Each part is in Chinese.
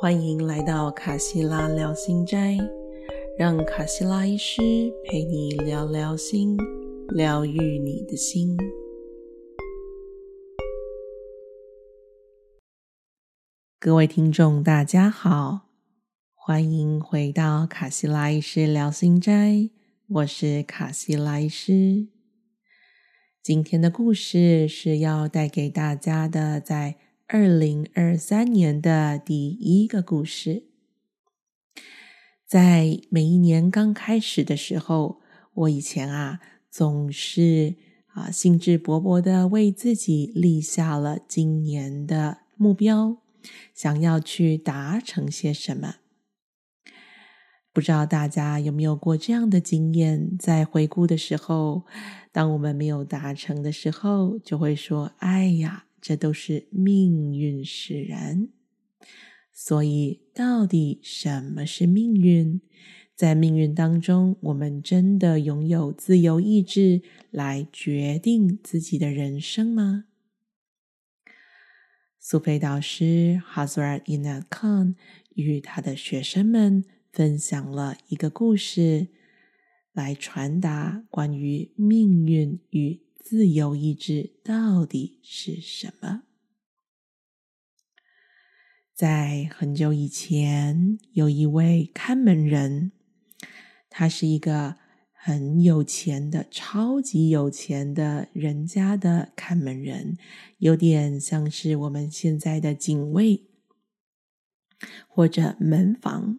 欢迎来到卡西拉聊心斋，让卡西拉医师陪你聊聊心，疗愈你的心。各位听众，大家好，欢迎回到卡西拉医师聊心斋，我是卡西拉医师。今天的故事是要带给大家的，在。二零二三年的第一个故事，在每一年刚开始的时候，我以前啊总是啊兴致勃勃的为自己立下了今年的目标，想要去达成些什么。不知道大家有没有过这样的经验？在回顾的时候，当我们没有达成的时候，就会说：“哎呀。”这都是命运使然，所以到底什么是命运？在命运当中，我们真的拥有自由意志来决定自己的人生吗？苏菲导师 Hazrat Ina Khan 与他的学生们分享了一个故事，来传达关于命运与。自由意志到底是什么？在很久以前，有一位看门人，他是一个很有钱的、超级有钱的人家的看门人，有点像是我们现在的警卫或者门房。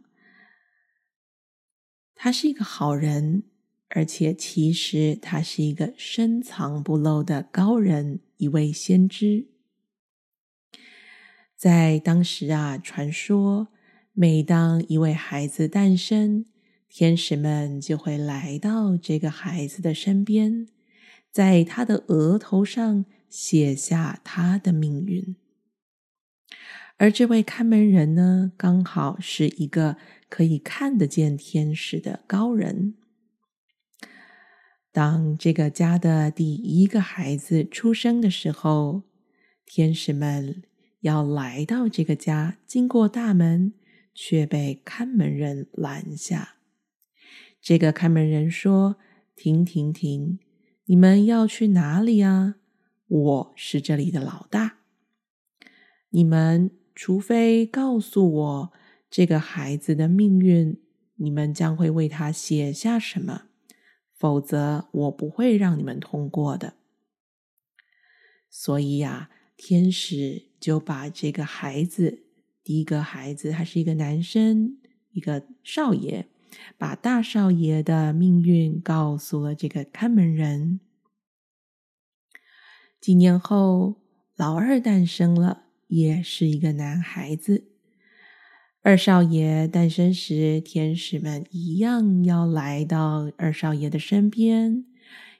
他是一个好人。而且，其实他是一个深藏不露的高人，一位先知。在当时啊，传说每当一位孩子诞生，天使们就会来到这个孩子的身边，在他的额头上写下他的命运。而这位看门人呢，刚好是一个可以看得见天使的高人。当这个家的第一个孩子出生的时候，天使们要来到这个家，经过大门，却被看门人拦下。这个看门人说：“停停停！你们要去哪里啊？我是这里的老大。你们除非告诉我这个孩子的命运，你们将会为他写下什么？”否则，我不会让你们通过的。所以呀，天使就把这个孩子，第一个孩子，他是一个男生，一个少爷，把大少爷的命运告诉了这个看门人。几年后，老二诞生了，也是一个男孩子。二少爷诞生时，天使们一样要来到二少爷的身边，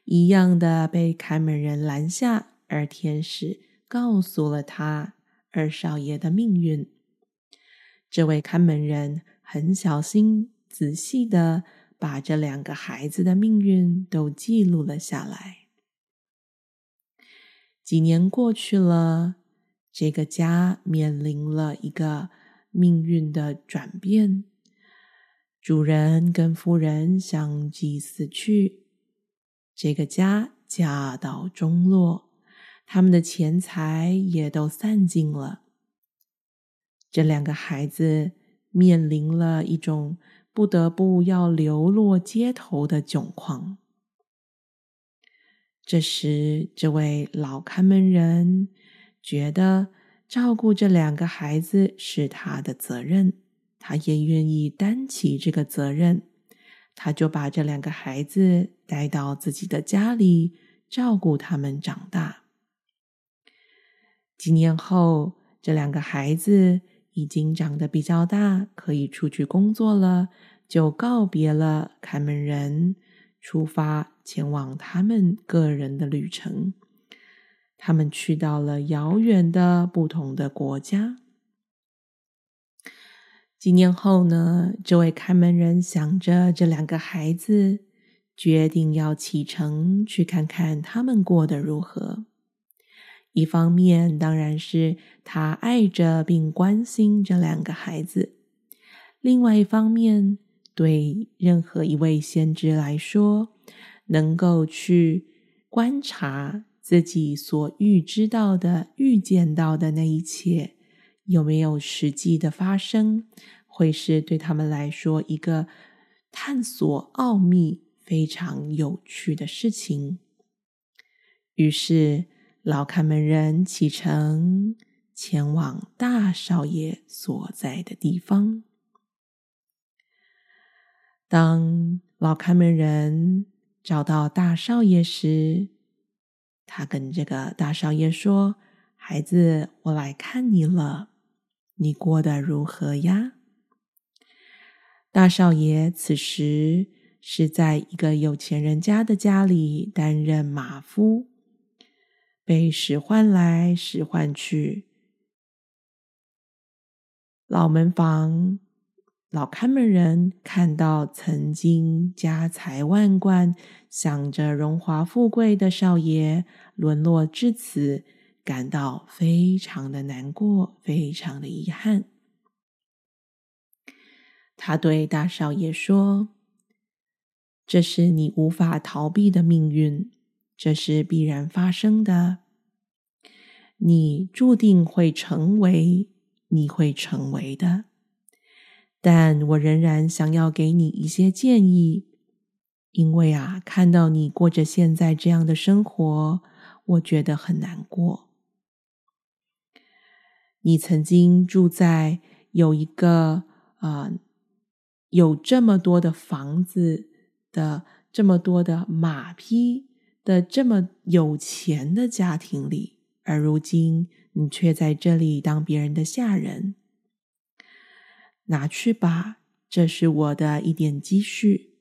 一样的被看门人拦下。而天使告诉了他二少爷的命运。这位看门人很小心、仔细的把这两个孩子的命运都记录了下来。几年过去了，这个家面临了一个。命运的转变，主人跟夫人相继死去，这个家家道中落，他们的钱财也都散尽了。这两个孩子面临了一种不得不要流落街头的窘况。这时，这位老看门人觉得。照顾这两个孩子是他的责任，他也愿意担起这个责任。他就把这两个孩子带到自己的家里，照顾他们长大。几年后，这两个孩子已经长得比较大，可以出去工作了，就告别了看门人，出发前往他们个人的旅程。他们去到了遥远的不同的国家。几年后呢，这位看门人想着这两个孩子，决定要启程去看看他们过得如何。一方面当然是他爱着并关心这两个孩子，另外一方面，对任何一位先知来说，能够去观察自己所预知到的、预见到的那一切有没有实际的发生，会是对他们来说一个探索奥秘非常有趣的事情。于是。老看门人启程前往大少爷所在的地方。当老看门人找到大少爷时，他跟这个大少爷说：“孩子，我来看你了，你过得如何呀？”大少爷此时是在一个有钱人家的家里担任马夫。被使唤来，使唤去。老门房、老看门人看到曾经家财万贯、想着荣华富贵的少爷沦落至此，感到非常的难过，非常的遗憾。他对大少爷说：“这是你无法逃避的命运。”这是必然发生的，你注定会成为，你会成为的。但我仍然想要给你一些建议，因为啊，看到你过着现在这样的生活，我觉得很难过。你曾经住在有一个啊，有这么多的房子的，这么多的马匹。的这么有钱的家庭里，而如今你却在这里当别人的下人，拿去吧，这是我的一点积蓄。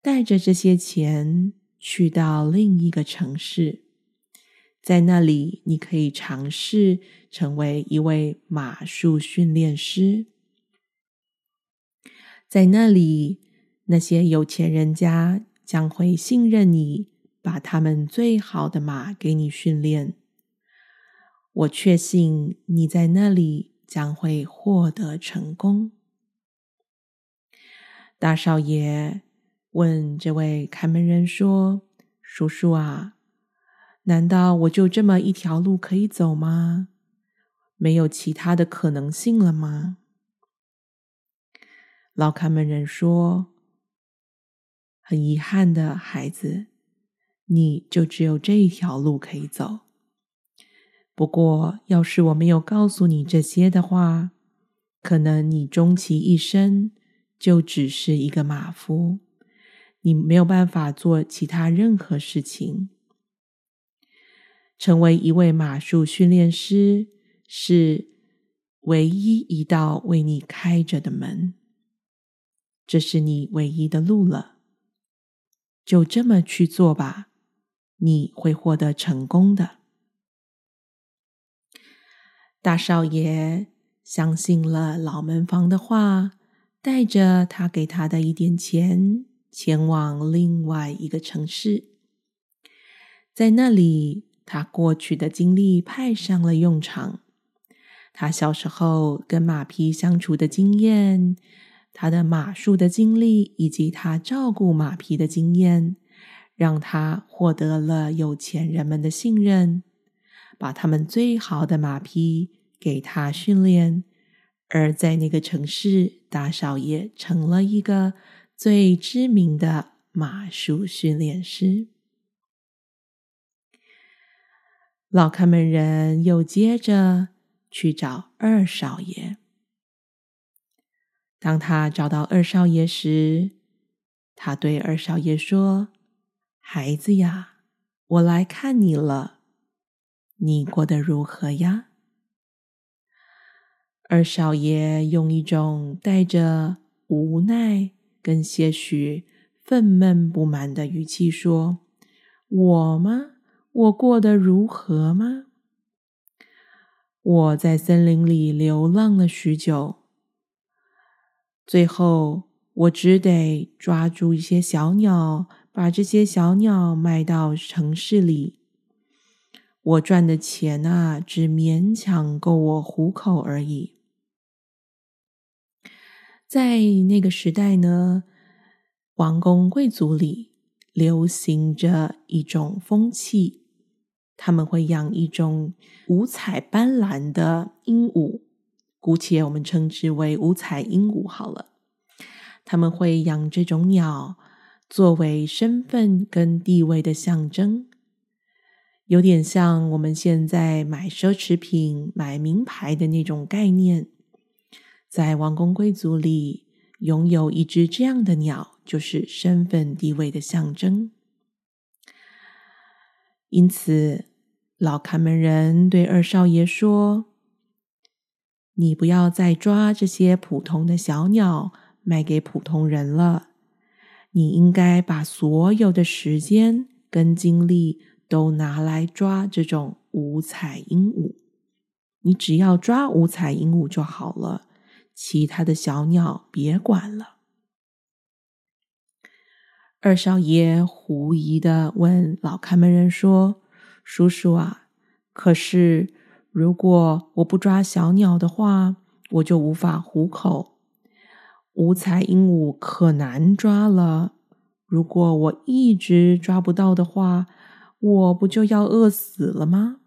带着这些钱去到另一个城市，在那里你可以尝试成为一位马术训练师。在那里，那些有钱人家将会信任你。把他们最好的马给你训练，我确信你在那里将会获得成功。大少爷问这位看门人说：“叔叔啊，难道我就这么一条路可以走吗？没有其他的可能性了吗？”老看门人说：“很遗憾的孩子。”你就只有这一条路可以走。不过，要是我没有告诉你这些的话，可能你终其一生就只是一个马夫，你没有办法做其他任何事情。成为一位马术训练师是唯一一道为你开着的门，这是你唯一的路了。就这么去做吧。你会获得成功的。大少爷相信了老门房的话，带着他给他的一点钱，前往另外一个城市。在那里，他过去的经历派上了用场。他小时候跟马匹相处的经验，他的马术的经历，以及他照顾马匹的经验。让他获得了有钱人们的信任，把他们最好的马匹给他训练，而在那个城市，大少爷成了一个最知名的马术训练师。老看门人又接着去找二少爷。当他找到二少爷时，他对二少爷说。孩子呀，我来看你了，你过得如何呀？二少爷用一种带着无奈跟些许愤懑不满的语气说：“我吗？我过得如何吗？我在森林里流浪了许久，最后我只得抓住一些小鸟。”把这些小鸟卖到城市里，我赚的钱啊，只勉强够我糊口而已。在那个时代呢，王公贵族里流行着一种风气，他们会养一种五彩斑斓的鹦鹉，姑且我们称之为五彩鹦鹉好了。他们会养这种鸟作为身份跟地位的象征。有点像我们现在买奢侈品、买名牌的那种概念，在王公贵族里拥有一只这样的鸟，就是身份地位的象征。因此，老看门人对二少爷说：“你不要再抓这些普通的小鸟卖给普通人了，你应该把所有的时间跟精力。”都拿来抓这种五彩鹦鹉，你只要抓五彩鹦鹉就好了，其他的小鸟别管了。二少爷狐疑的问老看门人说：“叔叔啊，可是如果我不抓小鸟的话，我就无法糊口。五彩鹦鹉可难抓了，如果我一直抓不到的话。”我不就要饿死了吗？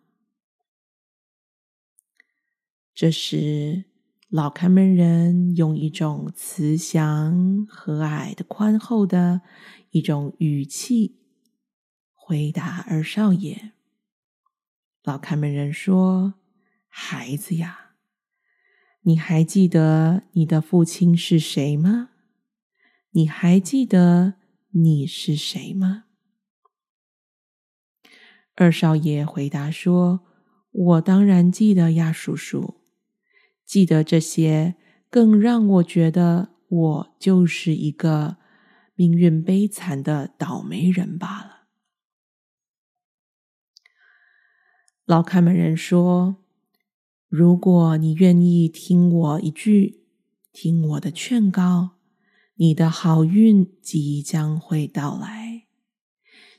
这时，老看门人用一种慈祥、和蔼的、宽厚的一种语气回答二少爷。老看门人说：“孩子呀，你还记得你的父亲是谁吗？你还记得你是谁吗？”二少爷回答说：“我当然记得呀，叔叔，记得这些，更让我觉得我就是一个命运悲惨的倒霉人罢了。”老看门人说：“如果你愿意听我一句，听我的劝告，你的好运即将会到来。”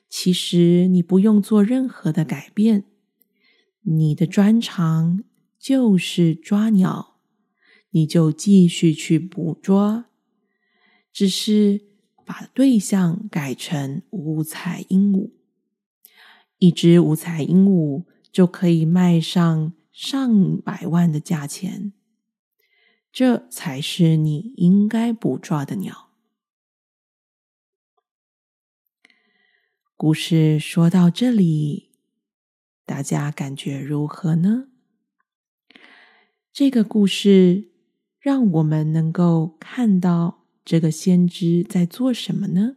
其实你不用做任何的改变，你的专长就是抓鸟，你就继续去捕捉，只是把对象改成五彩鹦鹉，一只五彩鹦鹉就可以卖上上百万的价钱，这才是你应该捕捉的鸟。故事说到这里，大家感觉如何呢？这个故事让我们能够看到这个先知在做什么呢？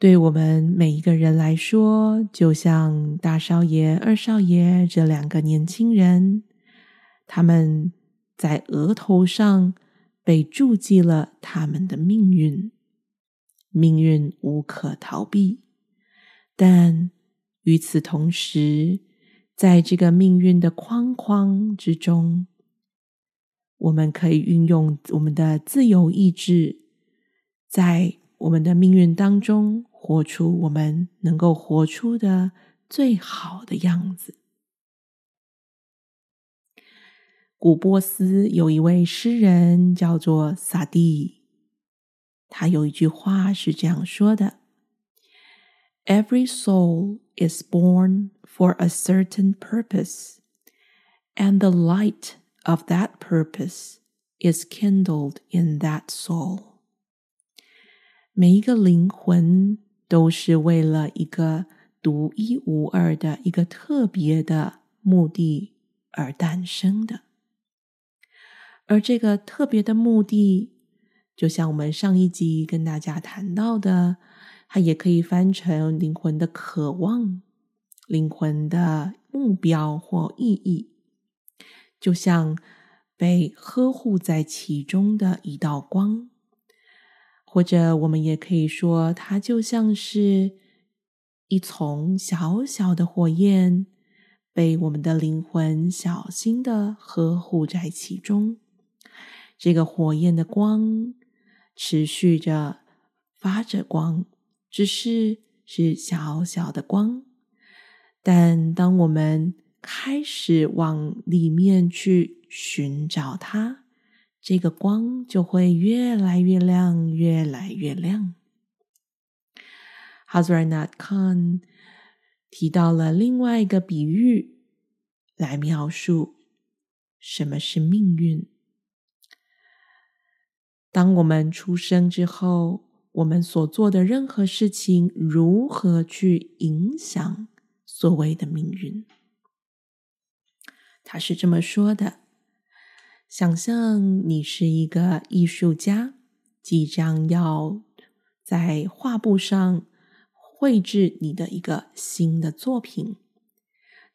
对我们每一个人来说，就像大少爷、二少爷这两个年轻人，他们在额头上被注记了他们的命运。命运无可逃避，但与此同时，在这个命运的框框之中，我们可以运用我们的自由意志，在我们的命运当中活出我们能够活出的最好的样子。古波斯有一位诗人叫做萨蒂。他有一句话是这样说的：“Every soul is born for a certain purpose, and the light of that purpose is kindled in that soul。”每一个灵魂都是为了一个独一无二的一个特别的目的而诞生的，而这个特别的目的。就像我们上一集跟大家谈到的，它也可以翻成灵魂的渴望、 灵魂的目标或意义，就像被呵护在其中的一道光，或者我们也可以说，它就像是一丛小小的火焰，被我们的灵魂小心的呵护在其中。这个火焰的光。持续着发着光，只是是小小的光，但当我们开始往里面去寻找它，这个光就会越来越亮，越来越亮。Hazrat Khan 提到了另外一个比喻来描述什么是命运。当我们出生之后，我们所做的任何事情如何去影响所谓的命运？他是这么说的：想象你是一个艺术家，即将要在画布上绘制你的一个新的作品。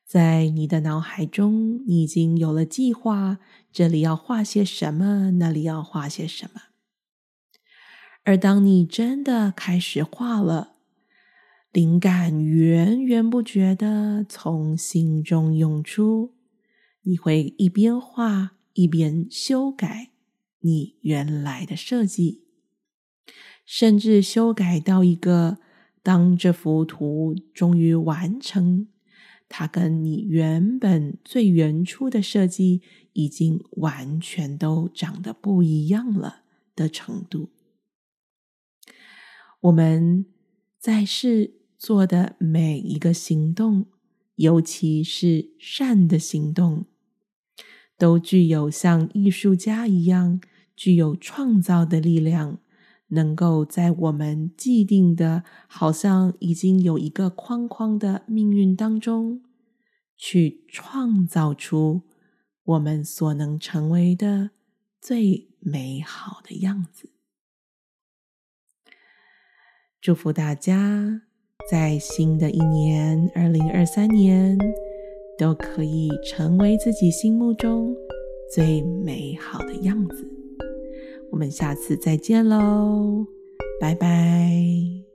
在你的脑海中，你已经有了计划，这里要画些什么，那里要画些什么。而当你真的开始画了，灵感源源不绝的从心中涌出。你会一边画一边修改你原来的设计，甚至修改到一个，当这幅图终于完成，它跟你原本最原初的设计已经完全都长得不一样了的程度。我们在世做的每一个行动，尤其是善的行动。都具有像艺术家一样具有创造的力量，能够在我们既定的、好像已经有一个框框的命运当中，去创造出我们所能成为的最美好的样子。祝福大家在新的一年二零二三年。都可以成为自己心目中最美好的样子。我们下次再见喽，拜拜。